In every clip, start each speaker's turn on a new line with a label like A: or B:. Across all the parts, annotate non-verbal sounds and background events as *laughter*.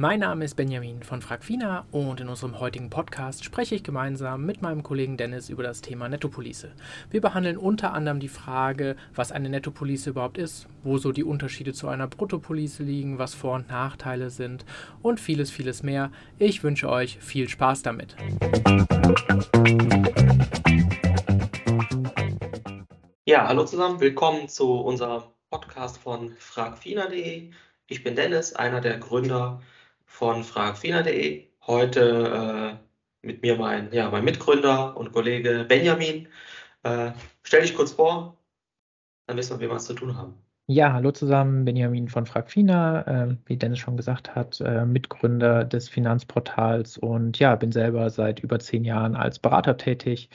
A: Mein Name ist Benjamin von Fragfina und in unserem heutigen Podcast spreche ich gemeinsam mit meinem Kollegen Dennis über das Thema Nettopolice. Wir behandeln unter anderem die Frage, was eine Nettopolice überhaupt ist, wo so die Unterschiede zu einer Bruttopolice liegen, was Vor- und Nachteile sind und vieles, vieles mehr. Ich wünsche euch viel Spaß damit.
B: Ja, hallo zusammen, willkommen zu unserem Podcast von fragfina.de. Ich bin Dennis, einer der Gründer von fragfina.de. Heute äh, mit mir mein, ja, mein Mitgründer und Kollege Benjamin. Äh, stell dich kurz vor, dann wissen wir, wie wir es zu tun haben.
A: Ja, hallo zusammen, Benjamin von Fragfina, äh, wie Dennis schon gesagt hat, äh, Mitgründer des Finanzportals und ja, bin selber seit über zehn Jahren als Berater tätig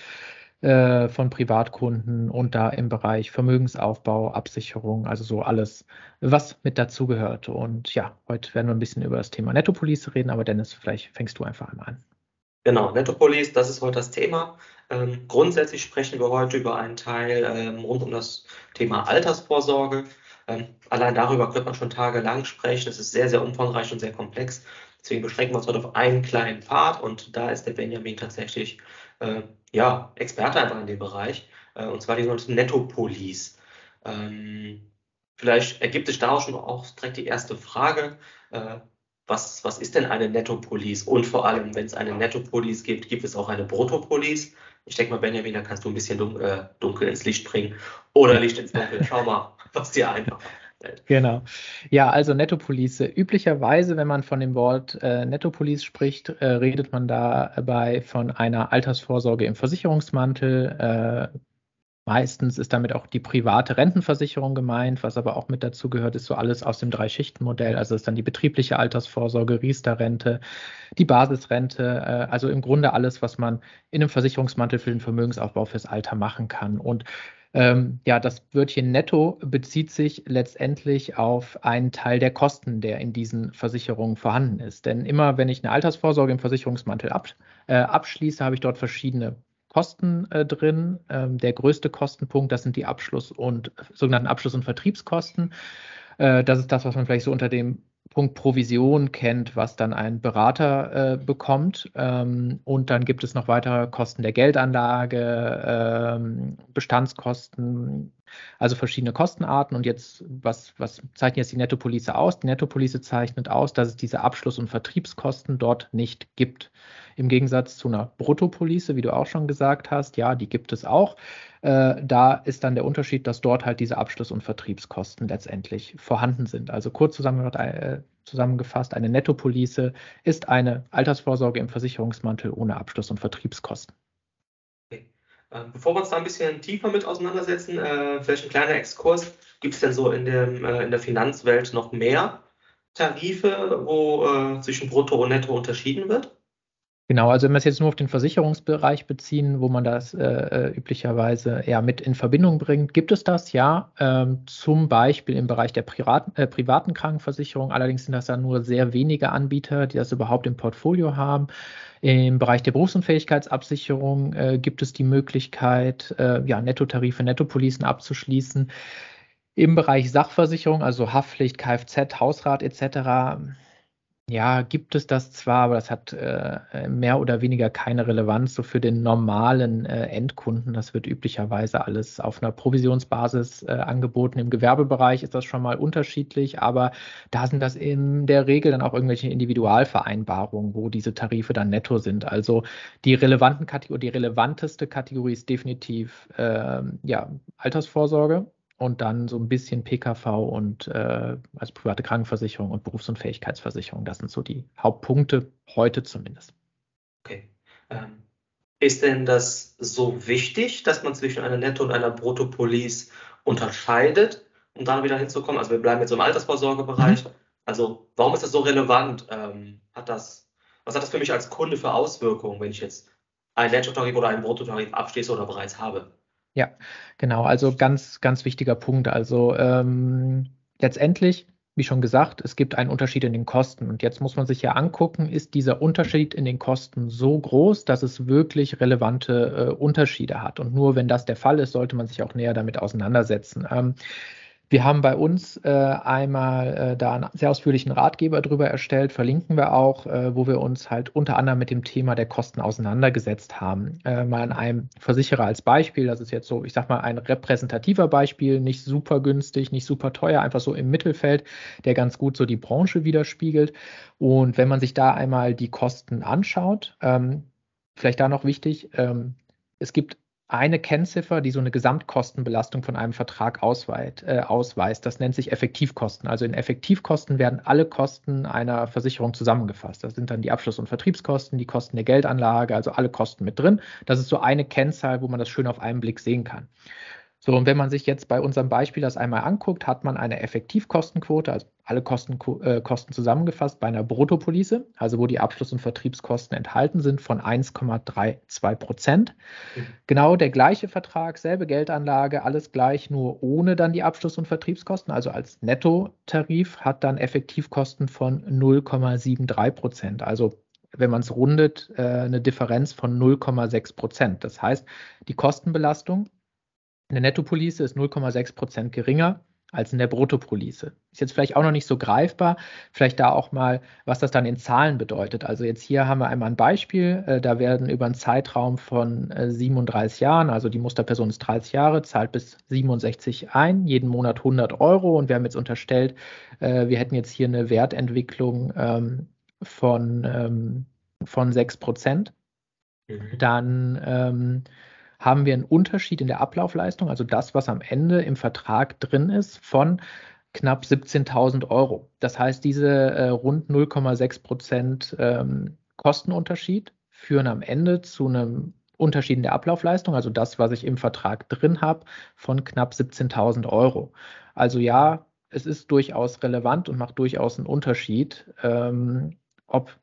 A: äh, von Privatkunden und da im Bereich Vermögensaufbau, Absicherung, also so alles, was mit dazugehört. Und ja, heute werden wir ein bisschen über das Thema Nettopolice reden, aber Dennis, vielleicht fängst du einfach einmal an.
B: Genau, Nettopolice, das ist heute das Thema. Ähm, grundsätzlich sprechen wir heute über einen Teil ähm, rund um das Thema Altersvorsorge. Ähm, allein darüber könnte man schon tagelang sprechen. Es ist sehr, sehr umfangreich und sehr komplex. Deswegen beschränken wir uns heute auf einen kleinen Part und da ist der Benjamin tatsächlich äh, ja, Experte einfach in dem Bereich, äh, und zwar die sogenannte Netto-Police. Ähm, vielleicht ergibt sich daraus schon auch direkt die erste Frage. Äh, was, was ist denn eine Netto-Police? Und vor allem, wenn es eine Netto-Police gibt, gibt es auch eine Brutto-Police? Ich denke mal, Benjamin, da kannst du ein bisschen dunkel, äh, dunkel ins Licht bringen oder Licht ins Dunkel. Schau mal, *laughs* was dir einfach
A: Genau. Ja, also Nettopolice. Üblicherweise, wenn man von dem Wort äh, Nettopolice spricht, äh, redet man dabei von einer Altersvorsorge im Versicherungsmantel. Äh, meistens ist damit auch die private Rentenversicherung gemeint, was aber auch mit dazu gehört, ist so alles aus dem Drei-Schichten-Modell. Also ist dann die betriebliche Altersvorsorge, Riester-Rente, die Basisrente, äh, also im Grunde alles, was man in einem Versicherungsmantel für den Vermögensaufbau fürs Alter machen kann. Und ähm, ja, das Wörtchen netto bezieht sich letztendlich auf einen Teil der Kosten, der in diesen Versicherungen vorhanden ist. Denn immer, wenn ich eine Altersvorsorge im Versicherungsmantel äh, abschließe, habe ich dort verschiedene Kosten äh, drin. Ähm, der größte Kostenpunkt, das sind die Abschluss- und sogenannten Abschluss- und Vertriebskosten. Äh, das ist das, was man vielleicht so unter dem Punkt Provision kennt, was dann ein Berater äh, bekommt. Ähm, und dann gibt es noch weitere Kosten der Geldanlage, ähm, Bestandskosten, also verschiedene Kostenarten. Und jetzt, was, was zeichnet jetzt die Nettopolice aus? Die Nettopolice zeichnet aus, dass es diese Abschluss- und Vertriebskosten dort nicht gibt. Im Gegensatz zu einer Bruttopolice, wie du auch schon gesagt hast, ja, die gibt es auch. Äh, da ist dann der Unterschied, dass dort halt diese Abschluss- und Vertriebskosten letztendlich vorhanden sind. Also kurz äh, zusammengefasst, eine Nettopolice ist eine Altersvorsorge im Versicherungsmantel ohne Abschluss- und Vertriebskosten.
B: Ähm, bevor wir uns da ein bisschen tiefer mit auseinandersetzen, äh, vielleicht ein kleiner Exkurs. Gibt es denn so in, dem, in der Finanzwelt noch mehr Tarife, wo zwischen Brutto und Netto unterschieden wird?
A: Genau, also wenn wir es jetzt nur auf den Versicherungsbereich beziehen, wo man das äh, äh, üblicherweise eher mit in Verbindung bringt, gibt es das ja, ähm, zum Beispiel im Bereich der privaten, äh, privaten Krankenversicherung. Allerdings sind das dann nur sehr wenige Anbieter, die das überhaupt im Portfolio haben. Im Bereich der Berufsunfähigkeitsabsicherung äh, gibt es die Möglichkeit, äh, ja, Nettotarife, Nettopolicen abzuschließen. Im Bereich Sachversicherung, also Haftpflicht, Kfz, Hausrat etc., ja, gibt es das zwar, aber das hat äh, mehr oder weniger keine Relevanz so für den normalen äh, Endkunden. Das wird üblicherweise alles auf einer Provisionsbasis äh, angeboten. Im Gewerbebereich ist das schon mal unterschiedlich, aber da sind das in der Regel dann auch irgendwelche Individualvereinbarungen, wo diese Tarife dann netto sind. Also die relevanten Kategorie, die relevanteste Kategorie ist definitiv ähm, ja, Altersvorsorge und dann so ein bisschen PKV und äh, also private Krankenversicherung und Berufsunfähigkeitsversicherung. Das sind so die Hauptpunkte heute zumindest.
B: Okay. Ähm, ist denn das so wichtig, dass man zwischen einer Netto- und einer Bruttopolice unterscheidet, um dann wieder hinzukommen? Also wir bleiben jetzt im Altersvorsorgebereich. Mhm. Also warum ist das so relevant? Ähm, hat das, was hat das für mich als Kunde für Auswirkungen, wenn ich jetzt einen Nettotarif oder einen Bruttotarif abschließe oder bereits habe?
A: Ja, genau. Also ganz, ganz wichtiger Punkt. Also ähm, letztendlich, wie schon gesagt, es gibt einen Unterschied in den Kosten. Und jetzt muss man sich ja angucken, ist dieser Unterschied in den Kosten so groß, dass es wirklich relevante äh, Unterschiede hat. Und nur wenn das der Fall ist, sollte man sich auch näher damit auseinandersetzen. Ähm, Wir haben bei uns äh, einmal äh, da einen sehr ausführlichen Ratgeber drüber erstellt, verlinken wir auch, äh, wo wir uns halt unter anderem mit dem Thema der Kosten auseinandergesetzt haben. Äh, mal an einem Versicherer als Beispiel, das ist jetzt so, ich sag mal, ein repräsentativer Beispiel, nicht super günstig, nicht super teuer, einfach so im Mittelfeld, der ganz gut so die Branche widerspiegelt. Und wenn man sich da einmal die Kosten anschaut, ähm, vielleicht da noch wichtig, ähm, es gibt eine Kennziffer, die so eine Gesamtkostenbelastung von einem Vertrag ausweit, äh, ausweist. Das nennt sich Effektivkosten. Also in Effektivkosten werden alle Kosten einer Versicherung zusammengefasst. Das sind dann die Abschluss- und Vertriebskosten, die Kosten der Geldanlage, also alle Kosten mit drin. Das ist so eine Kennzahl, wo man das schön auf einen Blick sehen kann. So, und wenn man sich jetzt bei unserem Beispiel das einmal anguckt, hat man eine Effektivkostenquote, also alle Kosten, äh, Kosten zusammengefasst bei einer Bruttopolice, also wo die Abschluss- und Vertriebskosten enthalten sind, von 1,32 Prozent. Mhm. Genau der gleiche Vertrag, selbe Geldanlage, alles gleich, nur ohne dann die Abschluss- und Vertriebskosten, also als Nettotarif hat dann Effektivkosten von 0,73 Prozent. Also wenn man es rundet, äh, eine Differenz von 0,6 Prozent. Das heißt, die Kostenbelastung eine Nettopolice ist 0,6 Prozent geringer als in der Bruttopolice. Ist jetzt vielleicht auch noch nicht so greifbar, vielleicht da auch mal, was das dann in Zahlen bedeutet. Also jetzt hier haben wir einmal ein Beispiel, äh, da werden über einen Zeitraum von 37 äh, Jahren, also die Musterperson ist 30 Jahre, zahlt bis 67 ein, jeden Monat 100 Euro und wir haben jetzt unterstellt, äh, wir hätten jetzt hier eine Wertentwicklung ähm, von, ähm, von 6 Prozent. Mhm. Dann ähm, haben wir einen Unterschied in der Ablaufleistung, also das, was am Ende im Vertrag drin ist, von knapp 17.000 Euro. Das heißt, diese äh, rund 0,6 Prozent ähm, Kostenunterschied führen am Ende zu einem Unterschied in der Ablaufleistung, also das, was ich im Vertrag drin habe, von knapp 17.000 Euro. Also ja, es ist durchaus relevant und macht durchaus einen Unterschied, ähm, ob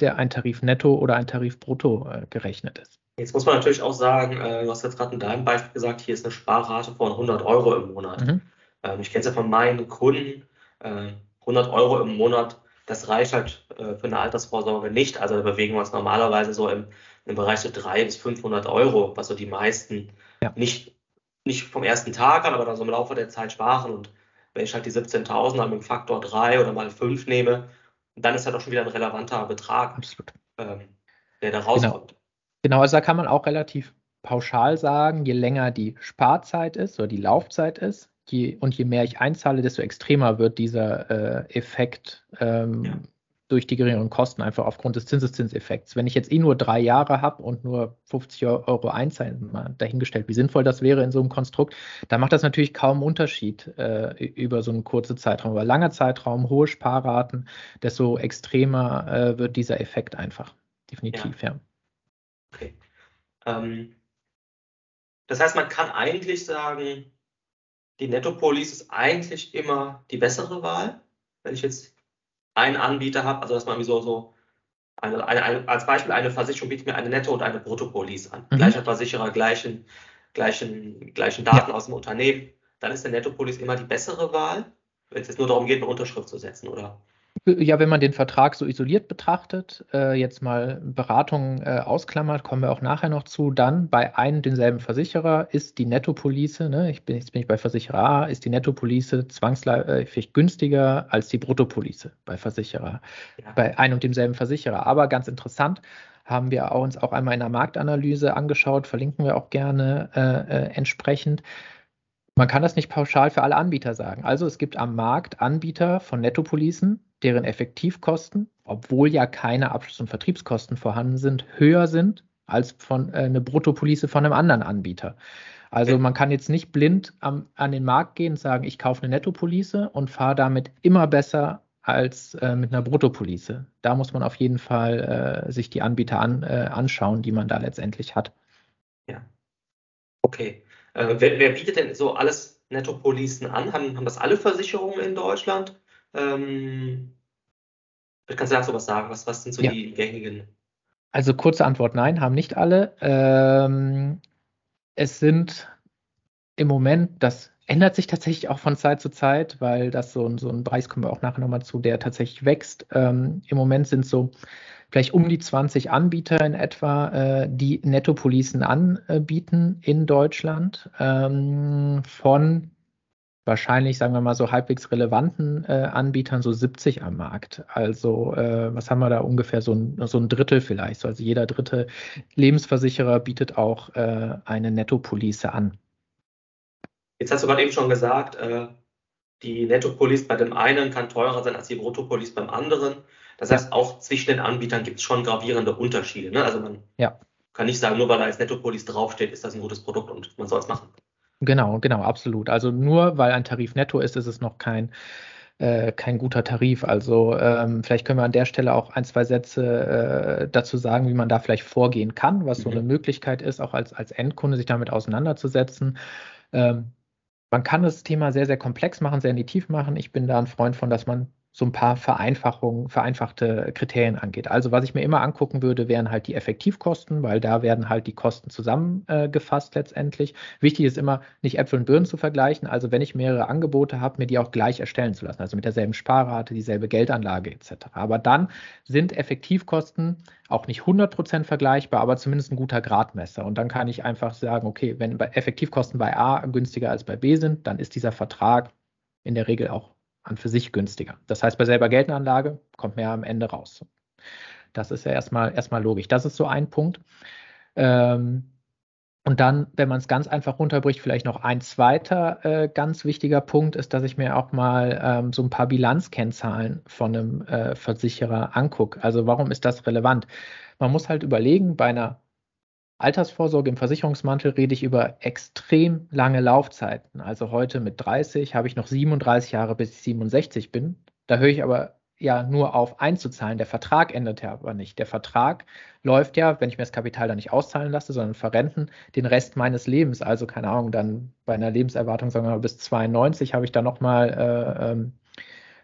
A: der ein Tarif netto oder ein Tarif brutto äh, gerechnet ist.
B: Jetzt muss man natürlich auch sagen, äh, du hast jetzt gerade in deinem Beispiel gesagt, hier ist eine Sparrate von 100 Euro im Monat. Mhm. Ähm, ich kenne es ja von meinen Kunden, äh, 100 Euro im Monat, das reicht halt äh, für eine Altersvorsorge nicht. Also da bewegen wir uns normalerweise so im, im Bereich so 300 bis 500 Euro, was so die meisten ja. nicht, nicht vom ersten Tag an, aber dann so im Laufe der Zeit sparen. Und wenn ich halt die 17.000 mit dem Faktor 3 oder mal 5 nehme, dann ist ja doch schon wieder ein relevanter Betrag, ähm, der da rauskommt.
A: Genau. Genau, also da kann man auch relativ pauschal sagen, je länger die Sparzeit ist oder die Laufzeit ist, je, und je mehr ich einzahle, desto extremer wird dieser äh, Effekt ähm, ja. durch die geringeren Kosten, einfach aufgrund des Zinseszinseffekts. Wenn ich jetzt eh nur drei Jahre habe und nur 50 Euro einzahlen, mal dahingestellt, wie sinnvoll das wäre in so einem Konstrukt, dann macht das natürlich kaum Unterschied äh, über so einen kurzen Zeitraum. Aber langer Zeitraum, hohe Sparraten, desto extremer äh, wird dieser Effekt einfach. Definitiv, ja. ja.
B: Okay. Ähm, das heißt, man kann eigentlich sagen, die Netto-Police ist eigentlich immer die bessere Wahl, wenn ich jetzt einen Anbieter habe, also dass man so, so eine, eine, eine, als Beispiel eine Versicherung bietet mir eine Netto- und eine Brutto-Police an. Mhm. Gleicher Versicherer, gleichen, gleichen, gleichen Daten ja. aus dem Unternehmen. Dann ist der Netto-Police immer die bessere Wahl, wenn es jetzt nur darum geht, eine Unterschrift zu setzen, oder?
A: Ja, wenn man den Vertrag so isoliert betrachtet, äh, jetzt mal Beratung äh, ausklammert, kommen wir auch nachher noch zu, dann bei einem denselben Versicherer ist die Nettopolice, ne, ich bin, jetzt bin ich bei Versicherer A, ist die Nettopolice zwangsläufig günstiger als die Bruttopolice bei Versicherer, ja. bei einem und demselben Versicherer. Aber ganz interessant, haben wir uns auch einmal in der Marktanalyse angeschaut, verlinken wir auch gerne äh, äh entsprechend. Man kann das nicht pauschal für alle Anbieter sagen. Also es gibt am Markt Anbieter von Nettopolicen, deren Effektivkosten, obwohl ja keine Abschluss- und Vertriebskosten vorhanden sind, höher sind als von äh, eine Bruttopolice von einem anderen Anbieter. Also man kann jetzt nicht blind am, an den Markt gehen und sagen, ich kaufe eine Nettopolice und fahre damit immer besser als äh, mit einer Bruttopolice. Da muss man auf jeden Fall äh, sich die Anbieter an, äh, anschauen, die man da letztendlich hat.
B: Ja. Okay. Äh, wer, wer, bietet denn so alles Nettopolicen an? Haben, haben das alle Versicherungen in Deutschland? Ähm, kannst du dazu was sagen? Was, was sind so ja. die gängigen?
A: Also kurze Antwort, nein, haben nicht alle. Ähm, es sind im Moment, das ändert sich tatsächlich auch von Zeit zu Zeit, weil das so, so ein Preis kommen wir auch nachher nochmal zu, der tatsächlich wächst. Ähm, Im Moment sind so vielleicht um die 20 Anbieter in etwa, äh, die Nettopolicen anbieten in Deutschland. Ähm, von wahrscheinlich, sagen wir mal, so halbwegs relevanten äh, Anbietern so 70 am Markt. Also äh, was haben wir da ungefähr? So ein, so ein Drittel vielleicht. Also jeder dritte Lebensversicherer bietet auch äh, eine Nettopolice an.
B: Jetzt hast du gerade eben schon gesagt, äh, die Nettopolice bei dem einen kann teurer sein als die Bruttopolice beim anderen. Das heißt, auch zwischen den Anbietern gibt es schon gravierende Unterschiede. Ne? Also man ja. kann nicht sagen, nur weil da als Nettopolice draufsteht, ist das ein gutes Produkt und man soll es machen.
A: Genau, genau, absolut. Also nur weil ein Tarif netto ist, ist es noch kein, äh, kein guter Tarif. Also ähm, vielleicht können wir an der Stelle auch ein, zwei Sätze äh, dazu sagen, wie man da vielleicht vorgehen kann, was mhm. so eine Möglichkeit ist, auch als, als Endkunde sich damit auseinanderzusetzen. Ähm, man kann das Thema sehr, sehr komplex machen, sehr in die Tiefe machen. Ich bin da ein Freund von, dass man so ein paar Vereinfachungen, vereinfachte Kriterien angeht. Also was ich mir immer angucken würde, wären halt die Effektivkosten, weil da werden halt die Kosten zusammengefasst äh, letztendlich. Wichtig ist immer, nicht Äpfel und Birnen zu vergleichen. Also wenn ich mehrere Angebote habe, mir die auch gleich erstellen zu lassen, also mit derselben Sparrate, dieselbe Geldanlage etc. Aber dann sind Effektivkosten auch nicht 100% vergleichbar, aber zumindest ein guter Gradmesser. Und dann kann ich einfach sagen, okay, wenn Effektivkosten bei A günstiger als bei B sind, dann ist dieser Vertrag in der Regel auch an für sich günstiger. Das heißt, bei selber Geldanlage kommt mehr am Ende raus. Das ist ja erstmal, erstmal logisch. Das ist so ein Punkt. Ähm, und dann, wenn man es ganz einfach runterbricht, vielleicht noch ein zweiter äh, ganz wichtiger Punkt ist, dass ich mir auch mal ähm, so ein paar Bilanzkennzahlen von einem äh, Versicherer angucke. Also warum ist das relevant? Man muss halt überlegen, bei einer Altersvorsorge im Versicherungsmantel rede ich über extrem lange Laufzeiten. Also heute mit 30 habe ich noch 37 Jahre, bis ich 67 bin. Da höre ich aber ja nur auf einzuzahlen. Der Vertrag endet ja aber nicht. Der Vertrag läuft ja, wenn ich mir das Kapital dann nicht auszahlen lasse, sondern verrenten, den Rest meines Lebens. Also keine Ahnung, dann bei einer Lebenserwartung, sagen wir mal, bis 92 habe ich dann nochmal äh, ähm,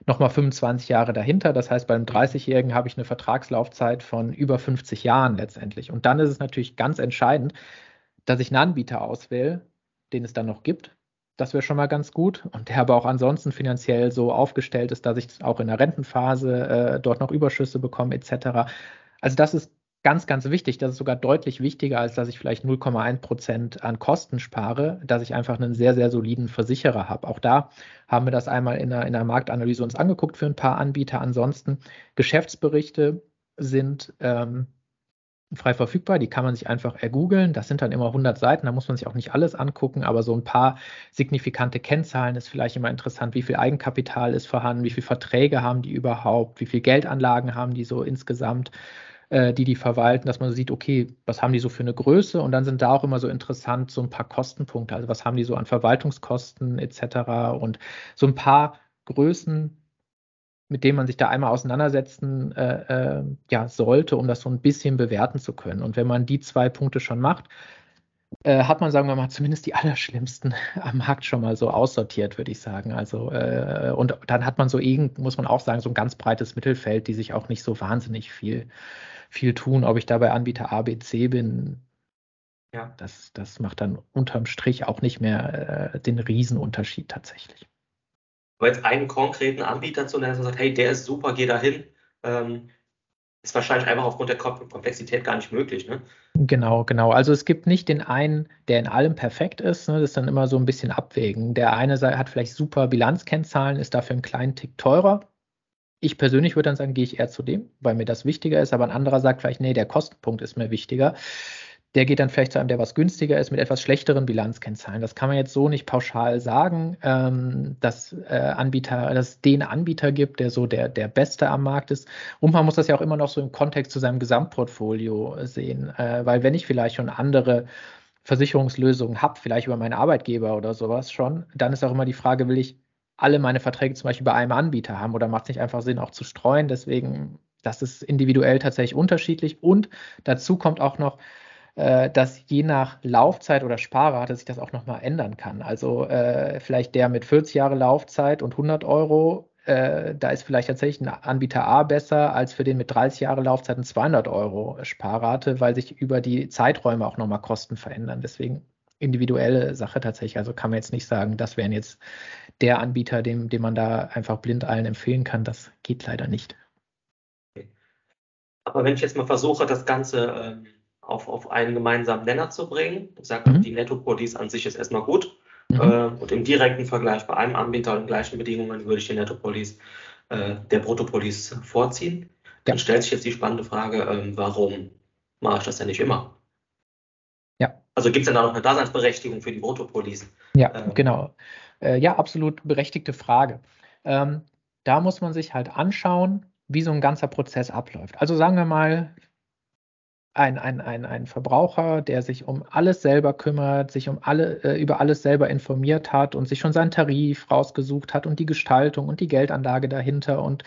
A: nochmal 25 Jahre dahinter. Das heißt, beim 30-Jährigen habe ich eine Vertragslaufzeit von über 50 Jahren letztendlich. Und dann ist es natürlich ganz entscheidend, dass ich einen Anbieter auswähle, den es dann noch gibt. Das wäre schon mal ganz gut. Und der aber auch ansonsten finanziell so aufgestellt ist, dass ich auch in der Rentenphase äh, dort noch Überschüsse bekomme, etc. Also das ist ganz, ganz wichtig. Das ist sogar deutlich wichtiger, als dass ich vielleicht 0,1 Prozent an Kosten spare, dass ich einfach einen sehr, sehr soliden Versicherer habe. Auch da haben wir das einmal in der, in der Marktanalyse uns angeguckt für ein paar Anbieter. Ansonsten Geschäftsberichte sind ähm, frei verfügbar, die kann man sich einfach ergoogeln. Das sind dann immer 100 Seiten, da muss man sich auch nicht alles angucken, aber so ein paar signifikante Kennzahlen ist vielleicht immer interessant. Wie viel Eigenkapital ist vorhanden, wie viele Verträge haben die überhaupt, wie viele Geldanlagen haben die so insgesamt die die verwalten, dass man sieht, okay, was haben die so für eine Größe und dann sind da auch immer so interessant so ein paar Kostenpunkte, also was haben die so an Verwaltungskosten etc. und so ein paar Größen, mit denen man sich da einmal auseinandersetzen äh, äh, ja, sollte, um das so ein bisschen bewerten zu können. Und wenn man die zwei Punkte schon macht, äh, hat man, sagen wir mal, zumindest die allerschlimmsten *laughs* am Markt schon mal so aussortiert, würde ich sagen. Also, äh, und dann hat man so muss man auch sagen, so ein ganz breites Mittelfeld, die sich auch nicht so wahnsinnig viel viel tun. Ob ich da bei Anbieter A, B, C bin, ja. das, das macht dann unterm Strich auch nicht mehr äh, den Riesenunterschied tatsächlich.
B: Aber jetzt einen konkreten Anbieter zu nennen, der sagt, hey, der ist super, geh da hin, ähm, ist wahrscheinlich einfach aufgrund der Komplexität gar nicht möglich. Ne?
A: Genau, genau. Also es gibt nicht den einen, der in allem perfekt ist. Ne? Das ist dann immer so ein bisschen abwägen. Der eine hat vielleicht super Bilanzkennzahlen, ist dafür einen kleinen Tick teurer. Ich persönlich würde dann sagen, gehe ich eher zu dem, weil mir das wichtiger ist, aber ein anderer sagt vielleicht, nee, der Kostenpunkt ist mir wichtiger. Der geht dann vielleicht zu einem, der was günstiger ist, mit etwas schlechteren Bilanzkennzahlen. Das kann man jetzt so nicht pauschal sagen, ähm, dass äh, Anbieter, dass es den Anbieter gibt, der so der, der Beste am Markt ist. Und man muss das ja auch immer noch so im Kontext zu seinem Gesamtportfolio sehen, äh, weil wenn ich vielleicht schon andere Versicherungslösungen habe, vielleicht über meinen Arbeitgeber oder sowas schon, dann ist auch immer die Frage, will ich alle meine Verträge zum Beispiel bei einem Anbieter haben oder macht es nicht einfach Sinn, auch zu streuen? Deswegen, das ist individuell tatsächlich unterschiedlich. Und dazu kommt auch noch, äh, dass je nach Laufzeit oder Sparrate sich das auch nochmal ändern kann. Also äh, vielleicht der mit 40 Jahre Laufzeit und 100 Euro, äh, da ist vielleicht tatsächlich ein Anbieter A besser als für den mit 30 Jahre Laufzeit und 200 Euro Sparrate, weil sich über die Zeiträume auch nochmal Kosten verändern. Deswegen individuelle Sache tatsächlich. Also kann man jetzt nicht sagen, das wären jetzt der Anbieter, dem, dem man da einfach blind allen empfehlen kann. Das geht leider nicht.
B: Aber wenn ich jetzt mal versuche, das Ganze ähm, auf, auf einen gemeinsamen Nenner zu bringen, ich sage, mhm. die Netto-Police an sich ist erstmal gut. Mhm. Äh, und im direkten Vergleich bei einem Anbieter und gleichen Bedingungen würde ich den Nettopolice äh, der Bruttopolice vorziehen. Ja. Dann stellt sich jetzt die spannende Frage, ähm, warum mache ich das denn nicht immer?
A: Ja.
B: Also gibt es denn da noch eine Daseinsberechtigung für die Bruttopolice?
A: Ja, ähm, genau. Äh, ja, absolut berechtigte Frage. Ähm, da muss man sich halt anschauen, wie so ein ganzer Prozess abläuft. Also sagen wir mal, ein, ein, ein, ein Verbraucher, der sich um alles selber kümmert, sich um alle, äh, über alles selber informiert hat und sich schon seinen Tarif rausgesucht hat und die Gestaltung und die Geldanlage dahinter und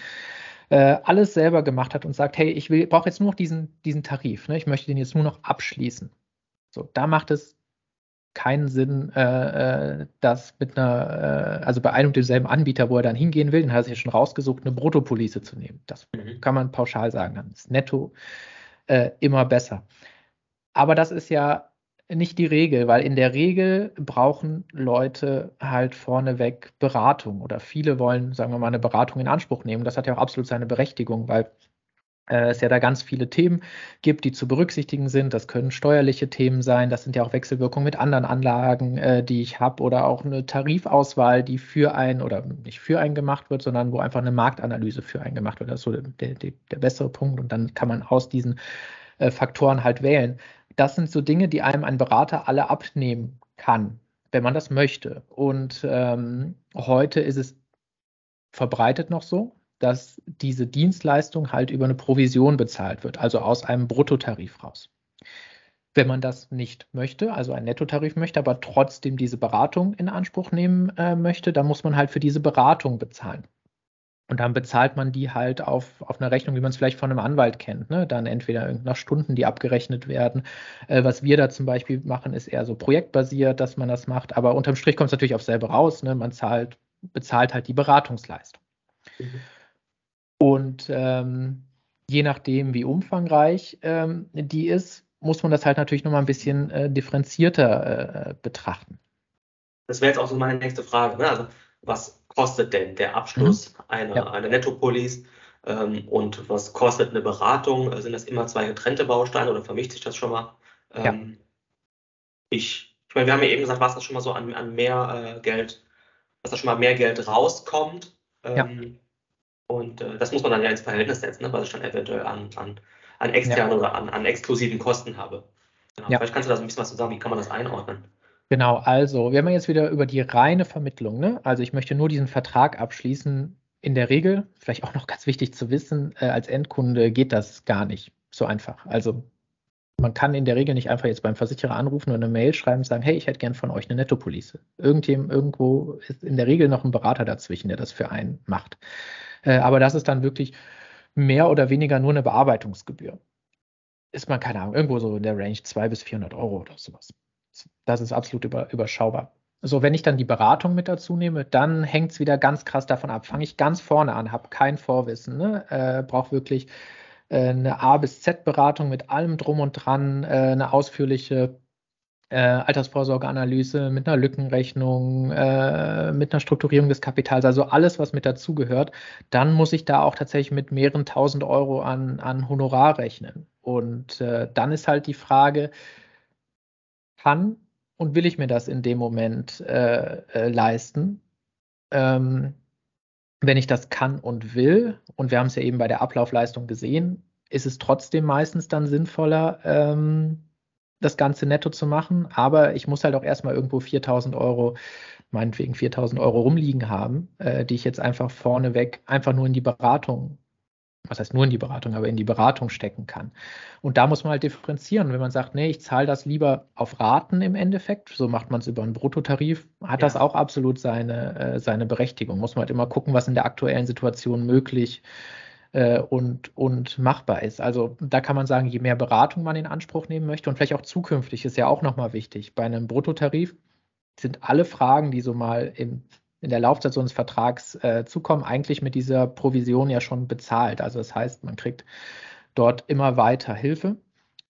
A: äh, alles selber gemacht hat und sagt, hey, ich brauche jetzt nur noch diesen, diesen Tarif, ne? ich möchte den jetzt nur noch abschließen. So, da macht es keinen Sinn, äh, äh das mit einer, äh, also bei einem und demselben Anbieter, wo er dann hingehen will, den hat er sich schon rausgesucht, eine Bruttopolice zu nehmen. Das mhm. kann man pauschal sagen. Dann ist netto äh, immer besser. Aber das ist ja nicht die Regel, weil in der Regel brauchen Leute halt vorneweg Beratung oder viele wollen, sagen wir mal, eine Beratung in Anspruch nehmen. Das hat ja auch absolut seine Berechtigung, weil es ja da ganz viele Themen gibt, die zu berücksichtigen sind. Das können steuerliche Themen sein, das sind ja auch Wechselwirkungen mit anderen Anlagen, äh, die ich habe, oder auch eine Tarifauswahl, die für einen oder nicht für einen gemacht wird, sondern wo einfach eine Marktanalyse für einen gemacht wird. Das ist so der, der, der bessere Punkt. Und dann kann man aus diesen äh, Faktoren halt wählen. Das sind so Dinge, die einem ein Berater alle abnehmen kann, wenn man das möchte. Und ähm, heute ist es verbreitet noch so dass diese Dienstleistung halt über eine Provision bezahlt wird, also aus einem Bruttotarif raus. Wenn man das nicht möchte, also einen Nettotarif möchte, aber trotzdem diese Beratung in Anspruch nehmen äh, möchte, dann muss man halt für diese Beratung bezahlen. Und dann bezahlt man die halt auf, auf einer Rechnung, wie man es vielleicht von einem Anwalt kennt. Ne? Dann entweder nach Stunden, die abgerechnet werden. Äh, was wir da zum Beispiel machen, ist eher so projektbasiert, dass man das macht. Aber unterm Strich kommt es natürlich auf selber raus. Ne? Man zahlt, bezahlt halt die Beratungsleistung. Mhm. Und ähm, je nachdem, wie umfangreich ähm, die ist, muss man das halt natürlich nochmal ein bisschen äh, differenzierter äh, betrachten.
B: Das wäre jetzt auch so meine nächste Frage. Ne? Also, was kostet denn der Abschluss mhm. einer, ja. einer Nettopolis ähm, und was kostet eine Beratung? Sind das immer zwei getrennte Bausteine oder vermischt sich das schon mal? Ähm, ja. Ich, ich meine, wir haben ja eben gesagt, was da schon mal so an, an mehr äh, Geld, was da schon mal mehr Geld rauskommt. ja ähm, und äh, das muss man dann ja ins Verhältnis setzen, ne, was ich dann eventuell an, an, an externen ja. oder an, an exklusiven Kosten habe. Genau. Ja. Vielleicht kannst du da so ein bisschen was zu sagen, wie kann man das einordnen?
A: Genau, also wir haben jetzt wieder über die reine Vermittlung. Ne? Also ich möchte nur diesen Vertrag abschließen. In der Regel, vielleicht auch noch ganz wichtig zu wissen, äh, als Endkunde geht das gar nicht so einfach. Also man kann in der Regel nicht einfach jetzt beim Versicherer anrufen und eine Mail schreiben und sagen, hey, ich hätte gern von euch eine Nettopolice. Irgendjemand, irgendwo ist in der Regel noch ein Berater dazwischen, der das für einen macht. Äh, aber das ist dann wirklich mehr oder weniger nur eine Bearbeitungsgebühr. Ist man, keine Ahnung, irgendwo so in der Range 200 bis 400 Euro oder sowas. Das ist absolut über, überschaubar. So, wenn ich dann die Beratung mit dazu nehme, dann hängt es wieder ganz krass davon ab. Fange ich ganz vorne an, habe kein Vorwissen, ne? äh, brauche wirklich äh, eine A bis Z-Beratung mit allem drum und dran, äh, eine ausführliche äh, Altersvorsorgeanalyse, mit einer Lückenrechnung, äh, mit einer Strukturierung des Kapitals, also alles, was mit dazugehört, dann muss ich da auch tatsächlich mit mehreren tausend Euro an, an Honorar rechnen. Und äh, dann ist halt die Frage, kann und will ich mir das in dem Moment äh, äh, leisten? Ähm, wenn ich das kann und will, und wir haben es ja eben bei der Ablaufleistung gesehen, ist es trotzdem meistens dann sinnvoller, ähm, das Ganze netto zu machen, aber ich muss halt auch erstmal irgendwo 4000 Euro, meinetwegen 4000 Euro rumliegen haben, äh, die ich jetzt einfach vorneweg einfach nur in die Beratung, was heißt nur in die Beratung, aber in die Beratung stecken kann. Und da muss man halt differenzieren. Wenn man sagt, nee, ich zahle das lieber auf Raten im Endeffekt, so macht man es über einen Bruttotarif, hat ja. das auch absolut seine, äh, seine Berechtigung. Muss man halt immer gucken, was in der aktuellen Situation möglich ist äh, und, und machbar ist. Also da kann man sagen, je mehr Beratung man in Anspruch nehmen möchte und vielleicht auch zukünftig ist ja auch nochmal wichtig. Bei einem Bruttotarif sind alle Fragen, die so mal im, in der Laufzeit so eines Vertrags äh, zukommen, eigentlich mit dieser Provision ja schon bezahlt. Also das heißt, man kriegt dort immer weiter Hilfe.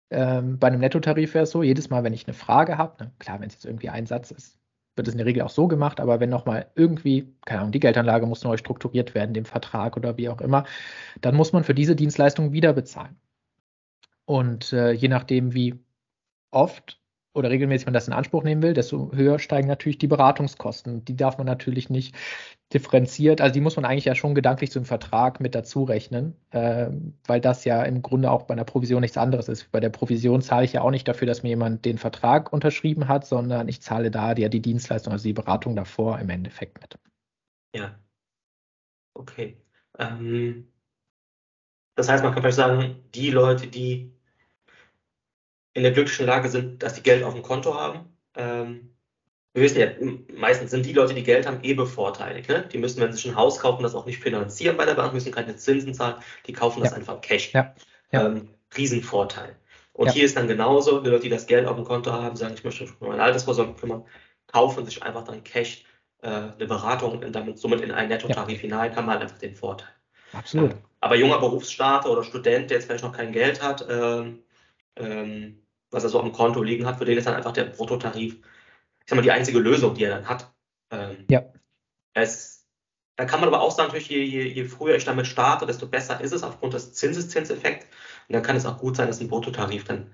A: Ähm, bei einem Nettotarif wäre es so, jedes Mal, wenn ich eine Frage habe, ne, klar, wenn es jetzt irgendwie ein Satz ist, wird es in der Regel auch so gemacht, aber wenn nochmal irgendwie, keine Ahnung, die Geldanlage muss neu strukturiert werden, dem Vertrag oder wie auch immer, dann muss man für diese Dienstleistung wieder bezahlen. Und äh, je nachdem, wie oft oder regelmäßig man das in Anspruch nehmen will, desto höher steigen natürlich die Beratungskosten. Die darf man natürlich nicht differenziert, also die muss man eigentlich ja schon gedanklich zum Vertrag mit dazu rechnen, äh, weil das ja im Grunde auch bei einer Provision nichts anderes ist. Bei der Provision zahle ich ja auch nicht dafür, dass mir jemand den Vertrag unterschrieben hat, sondern ich zahle da ja die Dienstleistung, also die Beratung davor im Endeffekt mit.
B: Ja. Okay. Ähm, das heißt, man kann vielleicht sagen, die Leute, die in der glücklichen Lage sind, dass die Geld auf dem Konto haben. Ähm, wir wissen ja, meistens sind die Leute, die Geld haben, eh bevorteiligt. Ne? Die müssen, wenn sie sich ein Haus kaufen, das auch nicht finanzieren bei der Bank, müssen keine Zinsen zahlen, die kaufen das ja. einfach Cash. Ja. Ja. Ähm, Riesenvorteil. Und hier ist dann genauso, die Leute, die das Geld auf dem Konto haben, sagen, ich möchte mich um meine Altersvorsorge kümmern, kaufen sich einfach dann Cash äh, eine Beratung und damit somit in einen Nettotarif hinein, haben halt einfach den Vorteil.
A: Absolut. Ähm,
B: aber junger Berufsstarter oder Student, der jetzt vielleicht noch kein Geld hat, ähm, ähm, was er so am Konto liegen hat, für den ist dann einfach der Bruttotarif, ich sag mal, die einzige Lösung, die er dann hat.
A: Ähm, ja.
B: Es, da kann man aber auch sagen, natürlich, je, je, je, früher ich damit starte, desto besser ist es aufgrund des Zinseszinseffekts. Und dann kann es auch gut sein, dass ein Bruttotarif dann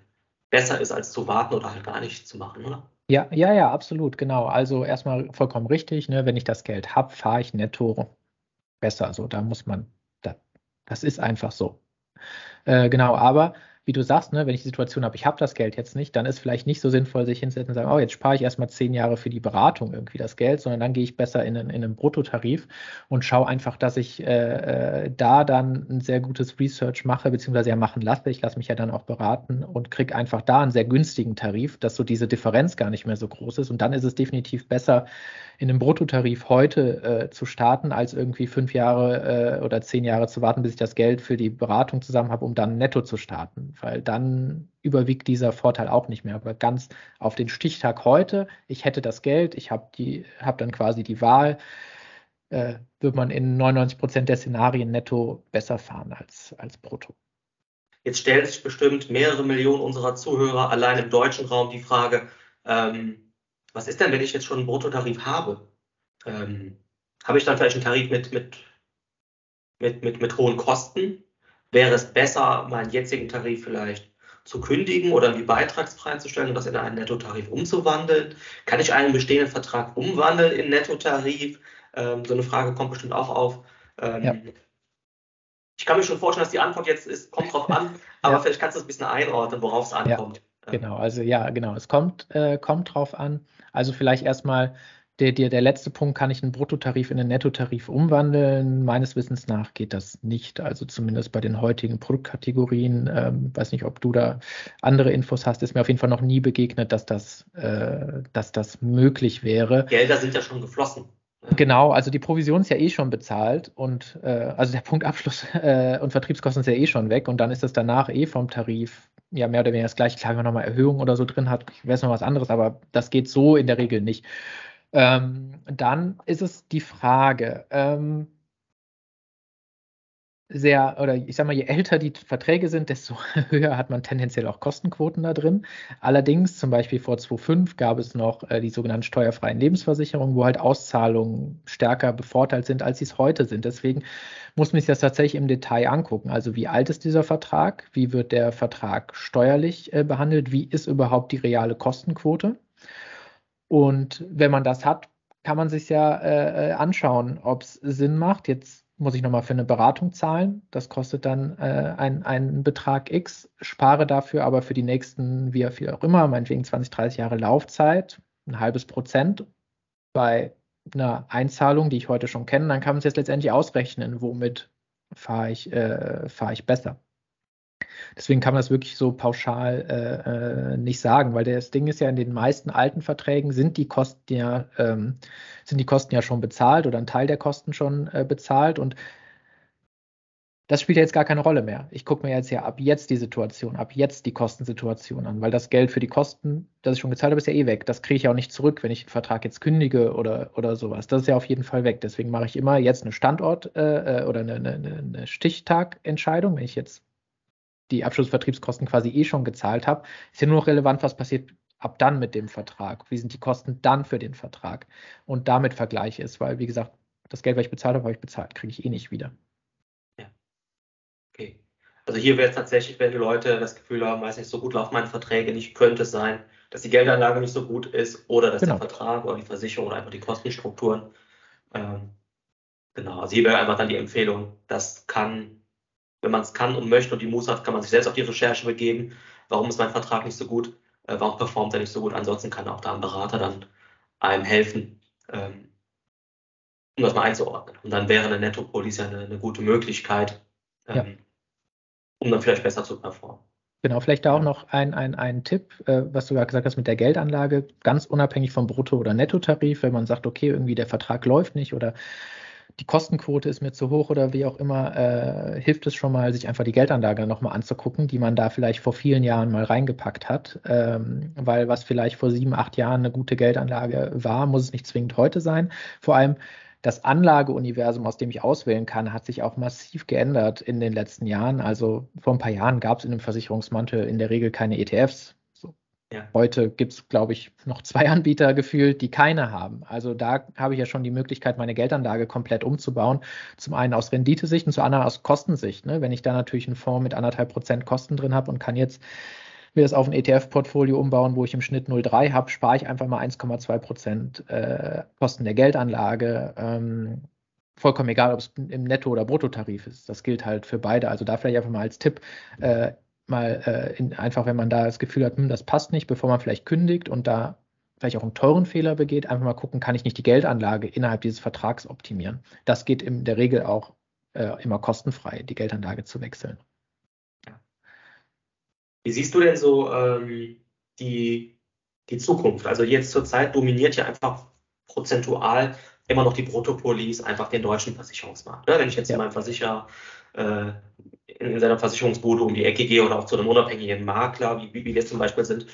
B: besser ist, als zu warten oder halt gar nichts zu machen, oder?
A: Ja, ja, ja, absolut, genau. Also erstmal vollkommen richtig, ne? wenn ich das Geld habe, fahre ich netto besser. Also da muss man, da, das ist einfach so. Äh, genau, aber wie du sagst, ne, wenn ich die Situation habe, ich habe das Geld jetzt nicht, dann ist vielleicht nicht so sinnvoll, sich hinzusetzen und sagen, oh, jetzt spare ich erstmal zehn Jahre für die Beratung irgendwie das Geld, sondern dann gehe ich besser in einen, in einen Bruttotarif und schaue einfach, dass ich äh, äh, da dann ein sehr gutes Research mache, beziehungsweise ja machen lasse. Ich lasse mich ja dann auch beraten und kriege einfach da einen sehr günstigen Tarif, dass so diese Differenz gar nicht mehr so groß ist. Und dann ist es definitiv besser, in einem Bruttotarif heute äh, zu starten, als irgendwie fünf Jahre äh, oder zehn Jahre zu warten, bis ich das Geld für die Beratung zusammen habe, um dann netto zu starten. Weil dann überwiegt dieser Vorteil auch nicht mehr. Aber ganz auf den Stichtag heute, ich hätte das Geld, ich habe hab dann quasi die Wahl, äh, wird man in 99 Prozent der Szenarien netto besser fahren als, als brutto.
B: Jetzt stellen sich bestimmt mehrere Millionen unserer Zuhörer allein im deutschen Raum die Frage, ähm, was ist denn, wenn ich jetzt schon einen Bruttotarif habe? Ähm, habe ich dann vielleicht einen Tarif mit, mit, mit, mit, mit hohen Kosten? Wäre es besser, meinen jetzigen Tarif vielleicht zu kündigen oder irgendwie beitragsfrei zu stellen und das in einen Nettotarif umzuwandeln? Kann ich einen bestehenden Vertrag umwandeln in Nettotarif? Ähm, so eine Frage kommt bestimmt auch auf. Ähm, ja. Ich kann mir schon vorstellen, dass die Antwort jetzt ist, kommt drauf an, aber ja. vielleicht kannst du es ein bisschen einordnen, worauf es ankommt. Ja.
A: Genau, also ja, genau, es kommt, äh, kommt drauf an. Also vielleicht erstmal der, der, der letzte Punkt, kann ich einen Bruttotarif in einen Nettotarif umwandeln? Meines Wissens nach geht das nicht. Also zumindest bei den heutigen Produktkategorien. Ähm, weiß nicht, ob du da andere Infos hast. Ist mir auf jeden Fall noch nie begegnet, dass das, äh, dass das möglich wäre.
B: Gelder sind ja schon geflossen.
A: Genau, also die Provision ist ja eh schon bezahlt und äh, also der Punktabschluss *laughs* äh, und Vertriebskosten ist ja eh schon weg und dann ist das danach eh vom Tarif ja mehr oder weniger das gleiche. Klar, wenn man nochmal Erhöhung oder so drin hat, wäre es noch was anderes, aber das geht so in der Regel nicht. Ähm, dann ist es die Frage, ähm, sehr, oder ich sag mal, je älter die Verträge sind, desto *laughs* höher hat man tendenziell auch Kostenquoten da drin. Allerdings, zum Beispiel vor 2005 gab es noch äh, die sogenannten steuerfreien Lebensversicherungen, wo halt Auszahlungen stärker bevorteilt sind, als sie es heute sind. Deswegen muss man sich das tatsächlich im Detail angucken. Also wie alt ist dieser Vertrag? Wie wird der Vertrag steuerlich äh, behandelt? Wie ist überhaupt die reale Kostenquote? Und wenn man das hat, kann man sich ja äh, äh anschauen, ob es Sinn macht. Jetzt muss ich nochmal für eine Beratung zahlen. Das kostet dann äh, einen Betrag X, spare dafür aber für die nächsten, wie viel auch immer, meinetwegen 20, 30 Jahre Laufzeit, ein halbes Prozent bei einer Einzahlung, die ich heute schon kenne, dann kann man es jetzt letztendlich ausrechnen, womit fahre ich, äh, fahre ich besser. Deswegen kann man das wirklich so pauschal äh, äh, nicht sagen, weil das Ding ist ja, in den meisten alten Verträgen sind die Kosten ja, ähm, sind die Kosten ja schon bezahlt oder ein Teil der Kosten schon äh, bezahlt und das spielt ja jetzt gar keine Rolle mehr. Ich gucke mir jetzt ja ab jetzt die Situation, ab jetzt die Kostensituation an, weil das Geld für die Kosten, das ich schon gezahlt habe, ist ja eh weg. Das kriege ich ja auch nicht zurück, wenn ich den Vertrag jetzt kündige oder, oder sowas. Das ist ja auf jeden Fall weg. Deswegen mache ich immer jetzt eine Standort- äh, äh oder eine, eine, eine Stichtagentscheidung. Wenn ich jetzt die Abschlussvertriebskosten quasi eh schon gezahlt habe. Ist ja nur noch relevant, was passiert ab dann mit dem Vertrag. Wie sind die Kosten dann für den Vertrag? Und damit vergleiche es, weil, wie gesagt, das Geld, was ich bezahlt habe, habe ich bezahlt, kriege ich eh nicht wieder.
B: Ja. Okay. Also hier wäre es tatsächlich, wenn die Leute das Gefühl haben, weiß nicht, so gut laufen meine Verträge nicht, könnte es sein, dass die Geldanlage nicht so gut ist oder dass genau. der Vertrag oder die Versicherung oder einfach die Kostenstrukturen. Ähm, genau, also hier wäre einfach dann die Empfehlung, das kann, wenn man es kann und möchte und die Muße hat, kann man sich selbst auf die Recherche begeben. Warum ist mein Vertrag nicht so gut? Äh, warum performt er nicht so gut? Ansonsten kann auch da ein Berater dann einem helfen, ähm, um das mal einzuordnen. Und dann wäre eine Netto-Police ja eine, eine, gute Möglichkeit, ähm, ja. um dann vielleicht besser zu performen.
A: Genau, vielleicht da auch noch ein, ein, ein Tipp, äh, was du ja gesagt hast mit der Geldanlage, ganz unabhängig vom Brutto- oder Nettotarif, wenn man sagt, okay, irgendwie der Vertrag läuft nicht oder die Kostenquote ist mir zu hoch oder wie auch immer, äh, hilft es schon mal, sich einfach die Geldanlage nochmal anzugucken, die man da vielleicht vor vielen Jahren mal reingepackt hat. Ähm, weil was vielleicht vor sieben, acht Jahren eine gute Geldanlage war, muss es nicht zwingend heute sein. Vor allem, das Anlageuniversum, aus dem ich auswählen kann, hat sich auch massiv geändert in den letzten Jahren. Also vor ein paar Jahren gab es in einem Versicherungsmantel in der Regel keine ETFs. Ja. Heute gibt es, glaube ich, noch zwei *laughs* Anbieter gefühlt, die keine haben. Also da habe ich ja schon die Möglichkeit, meine Geldanlage komplett umzubauen. Zum einen aus Renditesicht und zum anderen aus Kostensicht. Ne? Wenn ich da natürlich einen Fonds mit anderthalb Prozent Kosten drin habe und kann jetzt will das auf ein ETF-Portfolio umbauen, wo ich im Schnitt 0,3 habe, spare ich einfach mal 1,2 Prozent äh, Kosten der Geldanlage. Ähm, vollkommen egal, ob es im Netto- oder Bruttotarif ist. Das gilt halt für beide. Also da vielleicht einfach mal als Tipp, äh, mal äh, in, einfach, wenn man da das Gefühl hat, hm, das passt nicht, bevor man vielleicht kündigt und da vielleicht auch einen teuren Fehler begeht, einfach mal gucken, kann ich nicht die Geldanlage innerhalb dieses Vertrags optimieren. Das geht in der Regel auch äh, immer kostenfrei, die Geldanlage zu wechseln.
B: Wie siehst du denn so ähm, die, die Zukunft? Also jetzt zurzeit dominiert ja einfach prozentual immer noch die Bruttopolice einfach den deutschen Versicherungsmarkt. Ne? Wenn ich jetzt ja. meinem Versicherer äh, in, in, seiner Versicherungsbude um die Ecke gehe oder auch zu einem unabhängigen Makler, wie, wie wir zum Beispiel sind,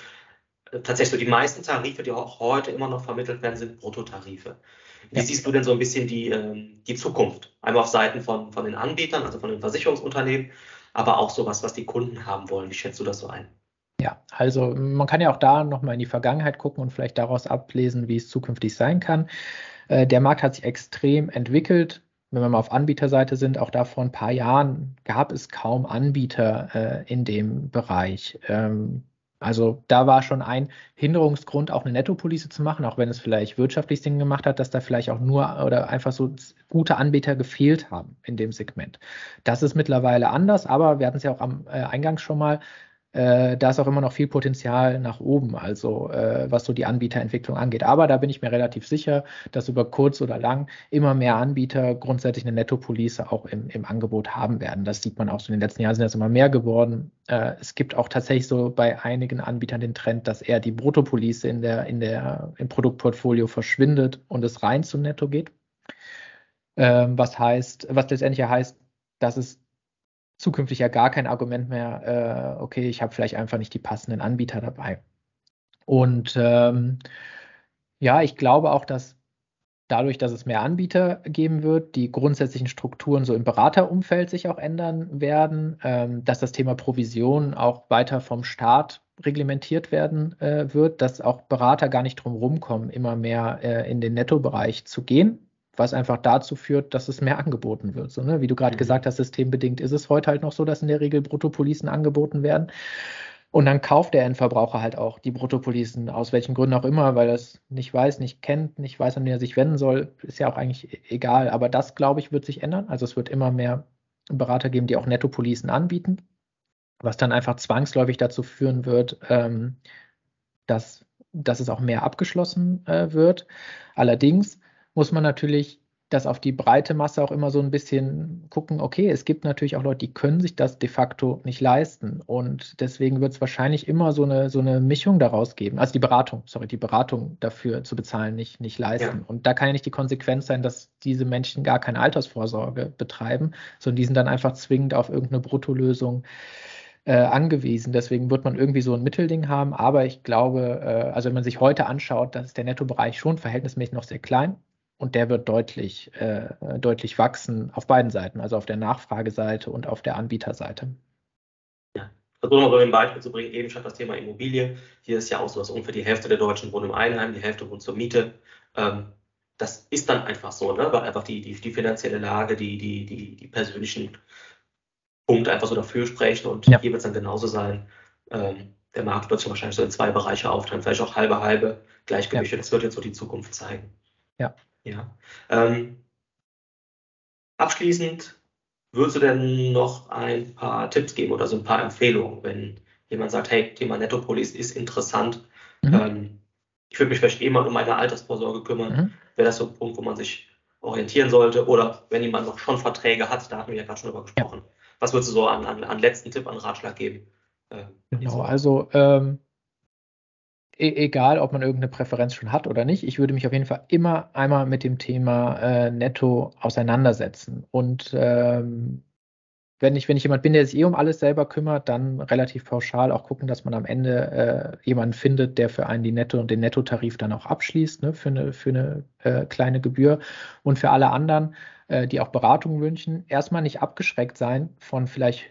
B: äh, tatsächlich so die meisten Tarife, die auch heute immer noch vermittelt werden, sind Bruttotarife. Wie ja. siehst du denn so ein bisschen die, ähm, die Zukunft? Einmal auf Seiten von, von den Anbietern, also von den Versicherungsunternehmen aber auch sowas, was die Kunden haben wollen. Wie schätzt du das so ein?
A: Ja, also man kann ja auch da nochmal in die Vergangenheit gucken und vielleicht daraus ablesen, wie es zukünftig sein kann. Äh, der Markt hat sich extrem entwickelt. Wenn wir mal auf Anbieterseite sind, auch da vor ein paar Jahren gab es kaum Anbieter äh, in dem Bereich. Ähm, also da war schon ein Hinderungsgrund, auch eine Nettopolice zu machen, auch wenn es vielleicht wirtschaftlich Sinn gemacht hat, dass da vielleicht auch nur oder einfach so gute Anbieter gefehlt haben in dem Segment. Das ist mittlerweile anders, aber wir hatten es ja auch am äh, Eingang schon mal, äh, da ist auch immer noch viel Potenzial nach oben, also äh, was so die Anbieterentwicklung angeht. Aber da bin ich mir relativ sicher, dass über kurz oder lang immer mehr Anbieter grundsätzlich eine Nettopolice auch im, im Angebot haben werden. Das sieht man auch so in den letzten Jahren sind es immer mehr geworden. Äh, es gibt auch tatsächlich so bei einigen Anbietern den Trend, dass eher die Bruttopolice in der, in der, im Produktportfolio verschwindet und es rein zu Netto geht. Ähm, was heißt, was letztendlich heißt, dass es zukünftig ja gar kein Argument mehr, äh, okay, ich habe vielleicht einfach nicht die passenden Anbieter dabei. Und ähm, ja, ich glaube auch, dass dadurch, dass es mehr Anbieter geben wird, die grundsätzlichen Strukturen so im Beraterumfeld sich auch ändern werden, ähm, dass das Thema Provision auch weiter vom Staat reglementiert werden äh, wird, dass auch Berater gar nicht drum rumkommen, immer mehr äh, in den Nettobereich zu gehen, was einfach dazu führt, dass es mehr angeboten wird. So, ne? Wie du gerade mhm. gesagt hast, systembedingt ist es heute halt noch so, dass in der Regel Bruttopolicen angeboten werden. Und dann kauft der Endverbraucher halt auch die Bruttopolicen, aus welchen Gründen auch immer, weil er es nicht weiß, nicht kennt, nicht weiß, an wen er sich wenden soll, ist ja auch eigentlich e-, egal. Aber das, glaube ich, wird sich ändern. Also es wird immer mehr Berater geben, die auch Nettopolicen anbieten, was dann einfach zwangsläufig dazu führen wird, ähm, dass, dass es auch mehr abgeschlossen äh, wird. Allerdings muss man natürlich das auf die breite Masse auch immer so ein bisschen gucken, okay, es gibt natürlich auch Leute, die können sich das de facto nicht leisten. Und deswegen wird es wahrscheinlich immer so eine, so eine Mischung daraus geben. Also die Beratung, sorry, die Beratung dafür zu bezahlen, nicht, nicht leisten. Ja. Und da kann ja nicht die Konsequenz sein, dass diese Menschen gar keine Altersvorsorge betreiben, sondern die sind dann einfach zwingend auf irgendeine Bruttolösung äh, angewiesen. Deswegen wird man irgendwie so ein Mittelding haben. Aber ich glaube, äh, also wenn man sich heute anschaut, dass der Nettobereich schon verhältnismäßig noch sehr klein und der wird deutlich, äh, deutlich wachsen auf beiden Seiten, also auf der Nachfrageseite und auf der Anbieterseite.
B: Ja, versuchen wir mal ein Beispiel zu bringen, eben schon das Thema Immobilie. Hier ist ja auch so, dass ungefähr die Hälfte der Deutschen wohnen im Eigenheim, die Hälfte wohnt zur Miete. Ähm, das ist dann einfach so, ne? weil einfach die, die, die finanzielle Lage, die, die, die, die persönlichen Punkte einfach so dafür sprechen und ja. hier wird es dann genauso sein. Ähm, der Markt wird sich wahrscheinlich so in zwei Bereiche aufteilen, vielleicht auch halbe halbe Gleichgewichte. Ja. Das wird jetzt so die Zukunft zeigen.
A: Ja.
B: Ja. Ähm, abschließend würdest du denn noch ein paar Tipps geben oder so ein paar Empfehlungen, wenn jemand sagt, hey, Thema Nettopolis ist interessant. Mhm. Ähm, ich würde mich vielleicht eh mal um meine Altersvorsorge kümmern. Mhm. Wäre das so ein Punkt, wo man sich orientieren sollte? Oder wenn jemand noch schon Verträge hat, da hatten wir ja gerade schon drüber gesprochen. Ja. Was würdest du so an, an, an letzten Tipp, an Ratschlag geben?
A: Äh, genau, also ähm, e egal, ob man irgendeine Präferenz schon hat oder nicht, ich würde mich auf jeden Fall immer einmal mit dem Thema äh, Netto auseinandersetzen. Und ähm, wenn ich, wenn ich jemand bin, der sich eh um alles selber kümmert, dann relativ pauschal auch gucken, dass man am Ende äh, jemanden findet, der für einen die Netto und den Nettotarif dann auch abschließt, ne, für eine, für eine äh, kleine Gebühr. Und für alle anderen, äh, die auch Beratung wünschen, erstmal nicht abgeschreckt sein von vielleicht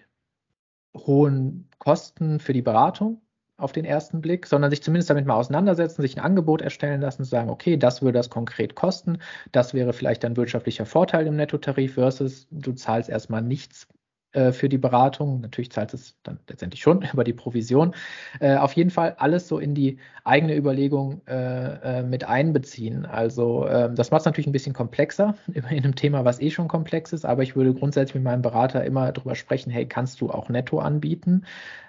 A: hohen Kosten für die Beratung auf den ersten Blick, sondern sich zumindest damit mal auseinandersetzen, sich ein Angebot erstellen lassen, zu sagen, okay, das würde das konkret kosten, das wäre vielleicht ein wirtschaftlicher Vorteil im Nettotarif versus du zahlst erstmal nichts äh, für die Beratung. Natürlich zahlt es dann letztendlich schon *laughs* über die Provision. Äh, auf jeden Fall alles so in die eigene Überlegung äh, äh mit einbeziehen. Also ähm, das macht es natürlich ein bisschen komplexer *laughs* in einem Thema, was eh schon komplex ist, aber ich würde grundsätzlich mit meinem Berater immer darüber sprechen, hey, kannst du auch netto anbieten?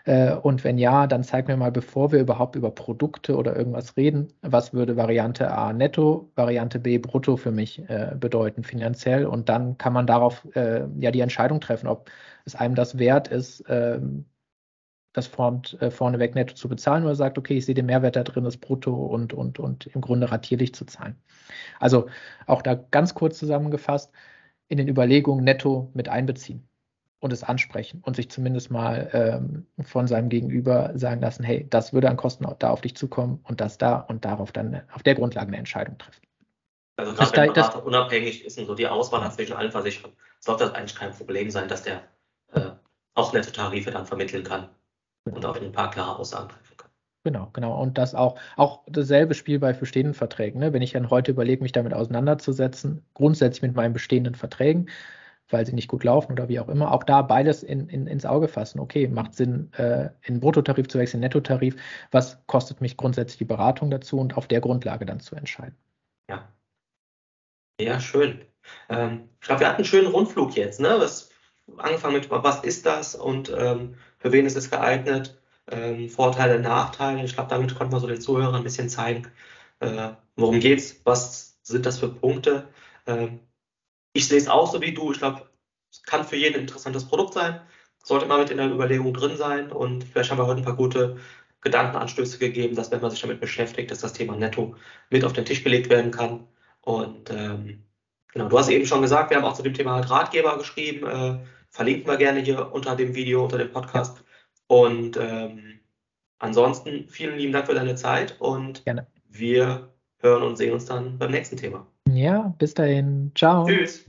A: Äh, und wenn ja, dann zeig mir mal, bevor wir überhaupt über Produkte oder irgendwas reden, was würde Variante A netto, Variante B brutto für mich bedeuten finanziell? Und dann kann man darauf ja die Entscheidung treffen, ob es einem das wert ist, ähm, das Front, äh, vorneweg netto zu bezahlen oder sagt, okay, ich sehe den Mehrwert da drin, das Brutto und, und, und im Grunde ratierlich zu zahlen. Also auch da ganz kurz zusammengefasst, in den Überlegungen netto mit einbeziehen und es ansprechen und sich zumindest mal ähm, von seinem Gegenüber sagen lassen, hey, das würde an Kosten da auf dich zukommen und das da und darauf dann auf der Grundlage eine Entscheidung treffen.
B: Also gerade wenn Berater unabhängig ist und so die Auswahl hat zwischen allen Versicherungen, sollte das eigentlich kein Problem sein, dass der auch nette Tarife dann vermitteln kann und auch ein paar klare Aussagen treffen kann.
A: Genau, genau. Und das auch, auch dasselbe Spiel bei bestehenden Verträgen. Ne? Wenn ich dann heute überlege, mich damit auseinanderzusetzen, grundsätzlich mit meinen bestehenden Verträgen, weil sie nicht gut laufen oder wie auch immer, auch da beides in, in, ins Auge fassen. Okay, macht Sinn, äh, in Bruttotarif zu wechseln, Nettotarif. Was kostet mich grundsätzlich die Beratung dazu und auf der Grundlage dann zu entscheiden?
B: Ja. Ja, schön. Ähm, ich glaube, wir hatten einen schönen Rundflug jetzt. Ne? Was, angefangen mit, was ist das und ähm, für wen ist es geeignet, ähm, Vorteile, Nachteile. Ich glaube, damit konnten wir so den Zuhörern ein bisschen zeigen, äh, worum es, was sind das für Punkte. Ähm, ich sehe es auch so wie du. Ich glaube, es kann für jeden ein interessantes Produkt sein, sollte mal mit in der Überlegung drin sein und vielleicht haben wir heute ein paar gute Gedankenanstöße gegeben, dass wenn man sich damit beschäftigt, dass das Thema Netto mit auf den Tisch gelegt werden kann. Und ähm, genau, du hast eben schon gesagt, wir haben auch zu dem Thema halt Ratgeber geschrieben. Äh, verlinken wir gerne hier unter dem Video, unter dem Podcast. Und ähm, ansonsten vielen lieben Dank für deine Zeit und gerne. wir hören und sehen uns dann beim nächsten Thema.
A: Ja, bis dahin. Ciao. Tschüss.